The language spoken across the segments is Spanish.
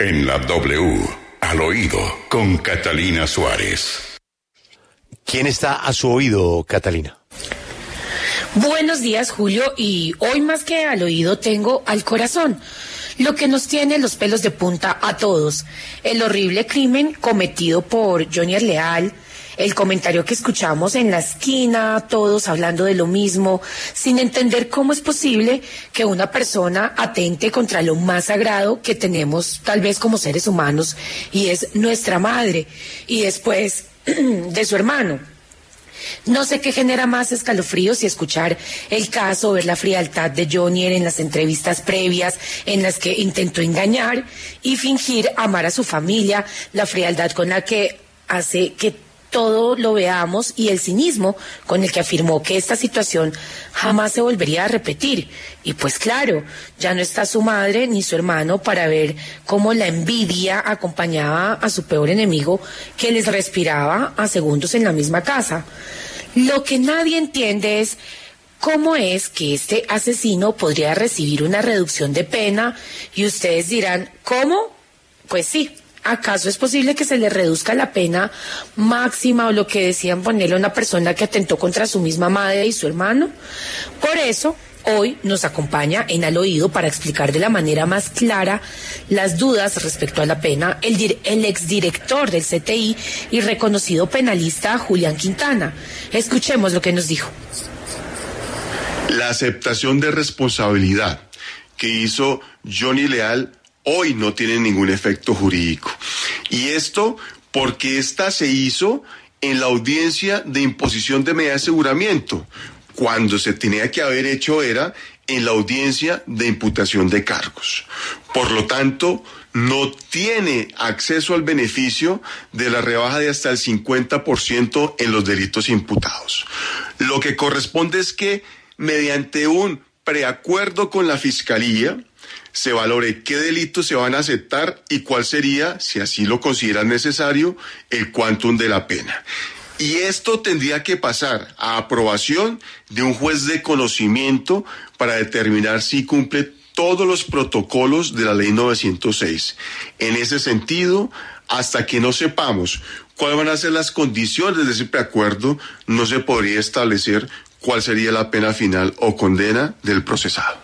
En la W, al oído, con Catalina Suárez. ¿Quién está a su oído, Catalina? Buenos días, Julio, y hoy más que al oído tengo al corazón. Lo que nos tiene los pelos de punta a todos. El horrible crimen cometido por Johnny Leal, el comentario que escuchamos en la esquina, todos hablando de lo mismo, sin entender cómo es posible que una persona atente contra lo más sagrado que tenemos tal vez como seres humanos, y es nuestra madre, y después de su hermano. No sé qué genera más escalofríos si escuchar el caso, ver la frialdad de Johnny en las entrevistas previas en las que intentó engañar y fingir amar a su familia, la frialdad con la que hace que todo lo veamos y el cinismo con el que afirmó que esta situación jamás se volvería a repetir. Y pues claro, ya no está su madre ni su hermano para ver cómo la envidia acompañaba a su peor enemigo que les respiraba a segundos en la misma casa. Lo que nadie entiende es cómo es que este asesino podría recibir una reducción de pena y ustedes dirán, ¿cómo? Pues sí, ¿acaso es posible que se le reduzca la pena máxima o lo que decían ponerle a una persona que atentó contra su misma madre y su hermano? Por eso, hoy nos acompaña en al oído para explicar de la manera más clara las dudas respecto a la pena el, el exdirector del CTI y reconocido penalista Julián Quintana. Escuchemos lo que nos dijo. La aceptación de responsabilidad que hizo Johnny Leal hoy no tiene ningún efecto jurídico. Y esto porque esta se hizo en la audiencia de imposición de medida de aseguramiento, cuando se tenía que haber hecho era en la audiencia de imputación de cargos. Por lo tanto, no tiene acceso al beneficio de la rebaja de hasta el 50% en los delitos imputados. Lo que corresponde es que mediante un preacuerdo con la Fiscalía, se valore qué delitos se van a aceptar y cuál sería, si así lo consideran necesario, el quantum de la pena. Y esto tendría que pasar a aprobación de un juez de conocimiento para determinar si cumple todos los protocolos de la ley 906. En ese sentido, hasta que no sepamos cuáles van a ser las condiciones de ese preacuerdo, no se podría establecer cuál sería la pena final o condena del procesado.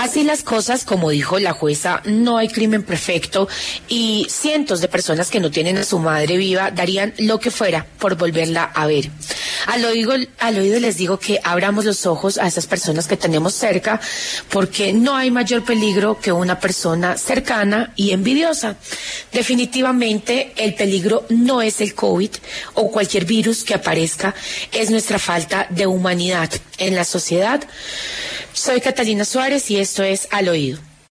Así las cosas, como dijo la jueza, no hay crimen perfecto y cientos de personas que no tienen a su madre viva darían lo que fuera por volverla a ver. Al oído, les digo que abramos los ojos a esas personas que tenemos cerca porque no hay mayor peligro que una persona cercana y envidiosa. Definitivamente el peligro no es el COVID o cualquier virus que aparezca, es nuestra falta de humanidad en la sociedad. Soy Catalina Suárez y esto es Al Oído.